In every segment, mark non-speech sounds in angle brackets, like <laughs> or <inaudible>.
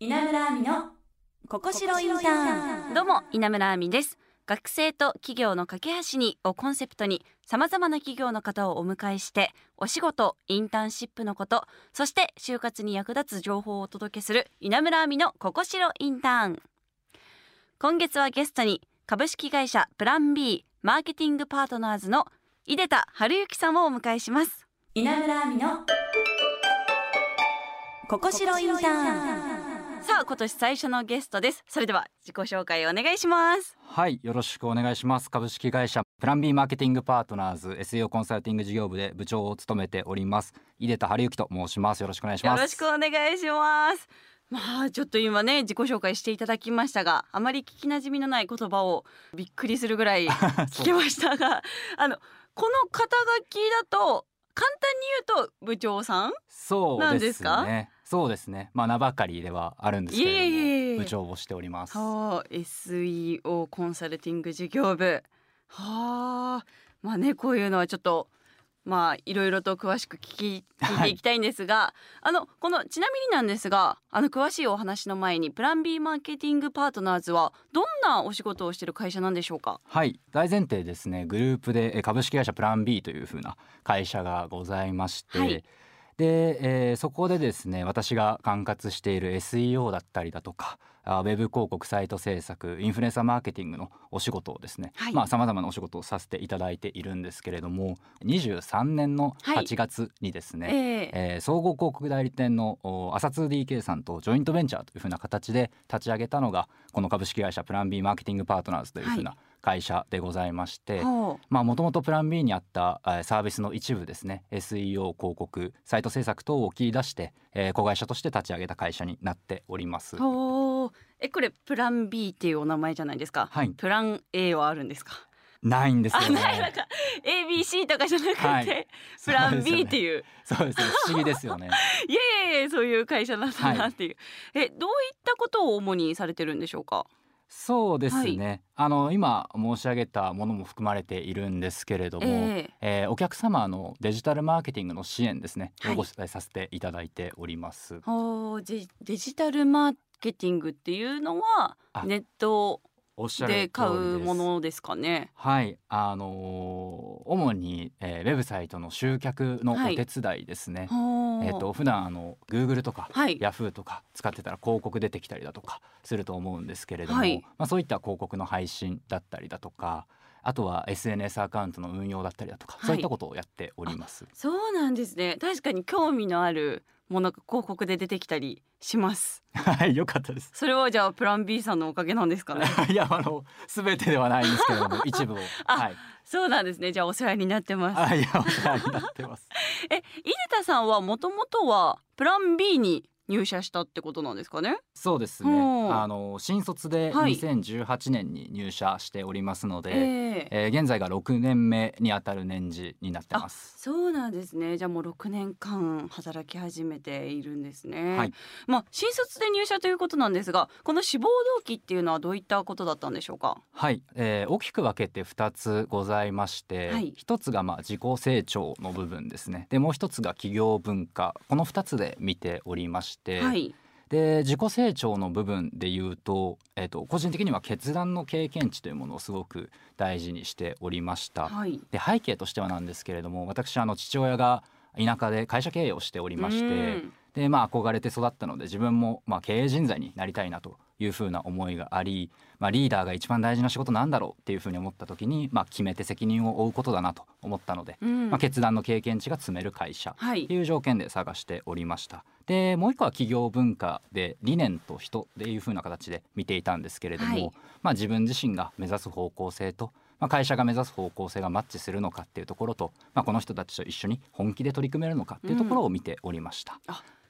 稲村亜美のここしろインターン。どうも稲村亜美です。学生と企業の架け橋にをコンセプトにさまざまな企業の方をお迎えしてお仕事インターンシップのことそして就活に役立つ情報をお届けする稲村亜美のここしろインターン。今月はゲストに株式会社プラン B マーケティングパートナーズの井出田春之さんをお迎えします。稲村亜美のここしろインターンさあ今年最初のゲストです。それでは自己紹介お願いします。はいよろしくお願いします。株式会社プラン B マーケティングパートナーズ SEO コンサルティング事業部で部長を務めております。井出田春之と申します。よろしくお願いします。よろしくお願いします。まあちょっと今ね自己紹介していただきましたがあまり聞きなじみのない言葉をびっくりするぐらい <laughs> 聞けましたがあのこの肩書きだと簡単に言うと部長さん？そうなんでですすか？ねそうですね。まあ名ばかりではあるんですけれどもいえいえいえ。部長をしております。はあ SEO コンサルティング事業部。はあまあねこういうのはちょっとまあいろいろと詳しく聞き聞いていきたいんですが、<laughs> あのこのちなみになんですがあの詳しいお話の前にプラン B マーケティングパートナーズはどんなお仕事をしている会社なんでしょうか？はい。大前提ですね。グループでえ株式会社プラン B というふうな会社がございまして、はいで、えーそこでですね私が管轄している SEO だったりだとかあウェブ広告サイト制作インフルエンサーマーケティングのお仕事をですね、はい。まあさまざまなお仕事をさせていただいているんですけれども23年のはい。8月にですね、ええ。えー総合広告代理店のお朝 2DK さんとジョイントベンチャーというふうな形で立ち上げたのがこの株式会社プラン B マーケティングパートナーズというふうな会社でございまして、もともとプラン B にあったえーサービスの一部ですね SEO 広告サイト制作等を切り出して、えー子会社として立ち上げた会社になっております。えこれプラン B っていうお名前じゃないですか、はい。プラン A はあるんですか？ないんですよあないなんね。か ABC とかじゃなくて、はい。プラン B っていう。そうですね。不思議ですよね。<laughs> いやいやいやそういう会社なんだなっていう、えどういったことを主にされてるんでしょうか？そうですね、あの今申し上げたものも含まれているんですけれども、ええ。ーお客様のデジタルマーケティングの支援ですね、はい。をご伝えさせていただいております。ほうデデジタルマーケティングっていうのはあネットおっしゃる通りで買うものです。かねはい、あのー主に、えーウェブサイトの集客のおはい。手伝いですね。えっ、と普段あの Google とか、はい。Yahoo とか使ってたら広告出てきたりだとかすると思うんですけれども、はい。まあそういった広告の配信だったりだとか、あとは SNS アカウントの運用だったりだとか、はい。そういったことをやっております。そうなんですね。確かに興味のあるものが広告で出てきたりします。<laughs> はい、よかったです。それはじゃあプラン B さんのおかげなんですかね？<laughs> いやあの全てではないんですけれども <laughs> 一部を。あはい。そうなんですね。じゃあお世話になってます。あいやお世話になってます。え井出田さんはもともとはプラン B に入社したってことなんですかね？そうですね。あの新卒ではい。2018年に入社しておりますので、ええ。えー現在が6年目にあたる年次になってます。そうなんですね。じゃあもう6年間働き始めているんですね、はい。まあ新卒で入社ということなんですがこの志望動機っていうのはどういったことだったんでしょうか？はい、えー大きく分けて2つございまして、はい。一つがまあ自己成長の部分ですね。でもう一つが企業文化。この2つで見ておりまして、はい。で自己成長の部分で言うと,、えー、と個人的には決断の経験値というものをすごく大事にしておりました。はい。で背景としてはなんですけれども私あの父親が田舎で会社経営をしておりましうてん。でまあ憧れて育ったので自分もまあ経営人材になりたいなというふうな思いがあり、まあ、リーダーが一番大事な仕事なんだろうっていうふうに思った時に、まあ、決めて責任を負うことだなと思ったので、うんまあ、決断の経験値が積める会社はいう条件で探しておりました。でもう一個は企業文化で理念と人っていう風な形で見ていたんですけれども、はいまあ、自分自身が目指す方向性と、まあ、会社が目指す方向性がマッチするのかっていうところと、まあ、この人たちと一緒に本気で取り組めるのかっていうところを見ておりました。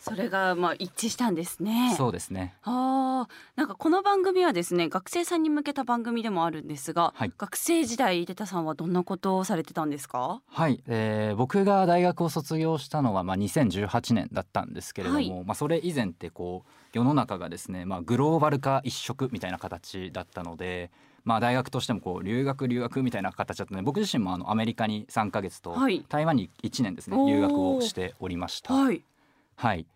それがまあ一致したんですね。そうですね。あー。なんかこの番組はですね学生さんに向けた番組でもあるんですが、はい。学生時代井出田さんはどんなことをされてたんですか？はい、えー僕が大学を卒業したのはまあ2018年だったんですけれども、はい。まあ、それ以前ってこう世の中がですね、まあ、グローバル化一色みたいな形だったので、まあ、大学としてもこう留学留学みたいな形だったので僕自身もあのアメリカに3ヶ月とはい。台湾に1年ですね留学をしておりました。はいはい。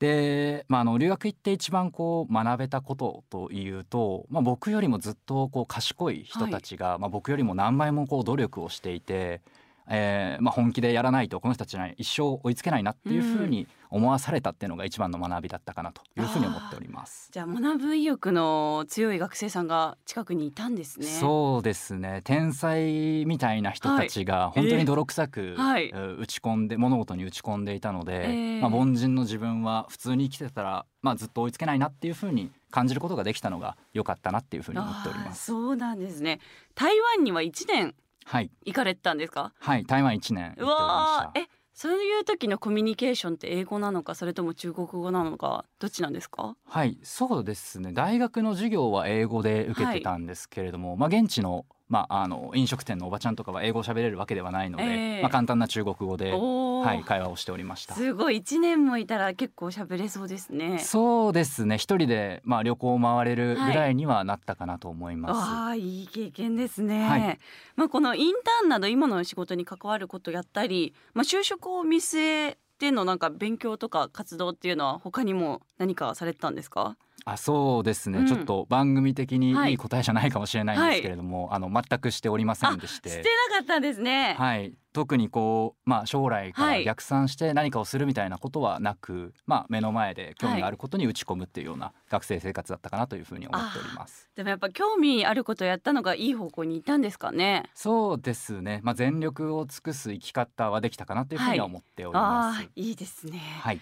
で、まあ、あの留学行って一番こう学べたことというと、まあ、僕よりもずっとこう賢い人たちが、まあ、僕よりも何倍もこう努力をしていて、えーまあ、本気でやらないとこの人たちには一生追いつけないなっていうふうに思わされたっていうのが一番の学びだったかなというふうに思っております。じゃあ学ぶ意欲の強い学生さんが近くにいたんですね。そうですね天才みたいな人たちが本当に泥臭く、はいう打ち込んで物事に打ち込んでいたので、えーまあ、凡人の自分は普通に生きてたら、まあ、ずっと追いつけないなっていうふうに感じることができたのが良かったなっていうふうに思っております。そうなんですね。台湾には一年はい、行かれてたんですか？はい、台湾1年行ってました。うわーえそういう時のコミュニケーションって英語なのかそれとも中国語なのかどっちなんですか？はい、そうですね。大学の授業は英語で受けてたんですけれども、まあ現地のまああの飲食店のおばちゃんとかは英語を喋れるわけではないので、ええまあ簡単な中国語で、はい、会話をしておりました。すごい一年もいたら結構喋れそうですね。そうですね。一人でまあ旅行を回れるぐらいにはなったかなと思います。ああいい経験ですね、はいまあこのインターンなど今の仕事に関わることやったり、まあ、就職を見据えてのなんか勉強とか活動っていうのは他にも何かされてたんですか？あ、そうですね、うん。ちょっと番組的にはい。いい答えじゃないかもしれないんですけれども、あの全くしておりませんでししてて。なかったんですね、はい、特にこう、まあ、将来からはい。逆算して何かをするみたいなことはなく、まあ、目の前で興味があることに打ち込むっていうような学生生活だったかなというふうに思っております。でもやっぱ興味あることやったのがいい方向にいったんですかね。そうですね、まあ、全力を尽くす生き方はできたかなというふうには思っております。ああいいですね、はい、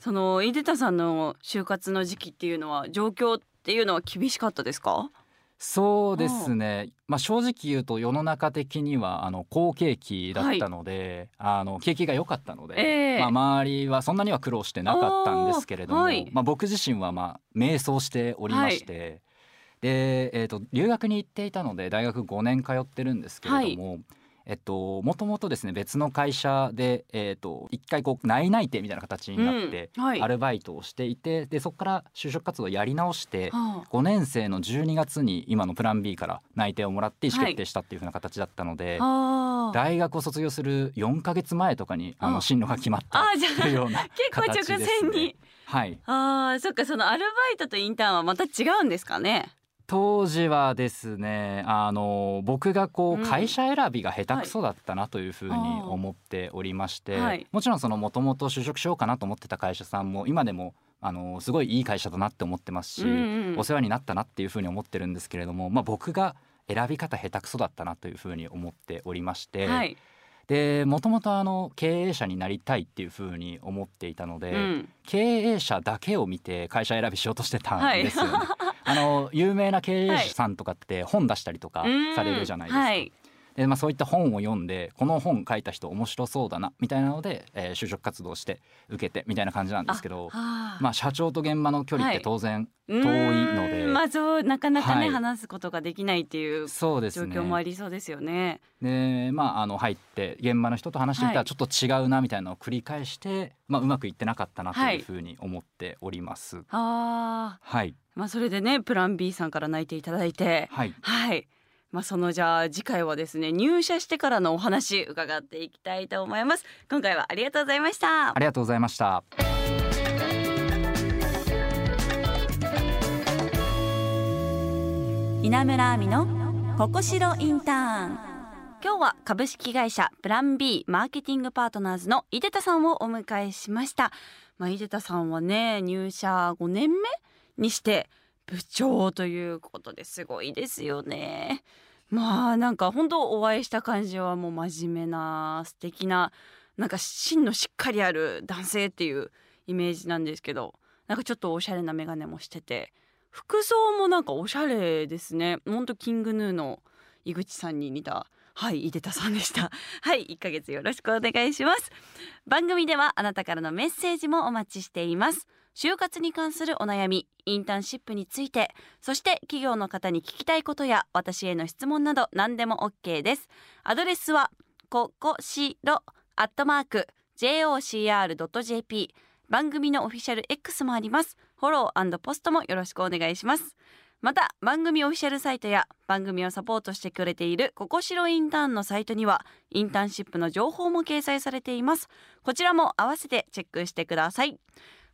その井出田さんの就活の時期っていうのは状況っていうのは厳しかったですか？そうですね、まあ、正直言うと世の中的にはあの好景気だったので、あの景気が良かったので、ええ。まあ、周りはそんなには苦労してなかったんですけれども、はい。まあ、僕自身はまあ迷走しておりまして、で、えー、と留学に行っていたので大学5年通ってるんですけれども。えっと、もともとですね別の会社で、えっと、一回こう内内定みたいな形になって、うんはい。アルバイトをしていてでそこから就職活動をやり直して、はあ。5年生の12月に今のプラン B から内定をもらって意思決定したっていう風な形だったので、あ。ー大学を卒業する4ヶ月前とかにああ。の進路が決まったというような <laughs> 結構直形ですね。前に、はい。ああそっかそのアルバイトとインターンはまた違うんですかね？当時はですねあの僕がこう会社選びが下手くそだったなというふうに思っておりまして、はい。もちろんそのもともと就職しようかなと思ってた会社さんも今でもあのすごいいい会社だなって思ってますし、うんうんお世話になったなっていうふうに思ってるんですけれども、まあ、僕が選び方下手くそだったなというふうに思っておりまして、はい、でもともとあの経営者になりたいっていうふうに思っていたので、うん、経営者だけを見て会社選びしようとしてたんですよね。あの有名な経営者さんとかって本出したりとかされるじゃないですか。はい、でまあ、そういった本を読んでこの本書いた人面白そうだなみたいなので、えー就職活動して受けてみたいな感じなんですけどあまあ、社長と現場の距離って当然遠遠いので、まあそうなかなかね、はい。話すことができないっていう状況もありそうですよね。でまああの入って現場の人と話してみたはい。らちょっと違うなみたいなのを繰り返して、まあ、うまくいってなかったなとはい。いうふうに思っております。ああ、はい、まあそれでねプラン B さんから泣いていただいて、はい、はい。まあそのじゃあ次回はですね入社してからのお話伺っていきたいと思います。今回はありがとうございましたあ。りがとうございました。稲村亜美のここしろインターン今日は株式会社プラン B マーケティングパートナーズの井出田さんをお迎えしました。まあ、井出田さんはね入社5年目にして部長ということですごいですよね。まあなんか本当お会いした感じはもう真面目な素敵ななんか芯のしっかりある男性っていうイメージなんですけどなんかちょっとおしゃれな眼鏡もしてて服装もなんかおしゃれですね。ほんとキングヌーの井口さんに似たはい井出田さんでした。はい1ヶ月よろしくお願いします。番組ではあなたからのメッセージもお待ちしています。就活に関するお悩みインターンシップについてそして企業の方に聞きたいことや私への質問など何でも OK です。アドレスはここしろアットマーク jocr.jp 番組のオフィシャル X もあります。フォローポストもよろしくお願いします。また番組オフィシャルサイトや番組をサポートしてくれているここしろインターンのサイトにはインターンシップの情報も掲載されています。こちらも合わせてチェックしてください。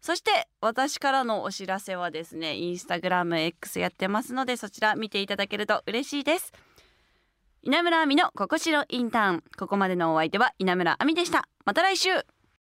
そして私からのお知らせはですねインスタグラム X やってますのでそちら見ていただけると嬉しいです。稲村亜美のここしろインターン。ここまでのお相手は稲村亜美でした。また来週。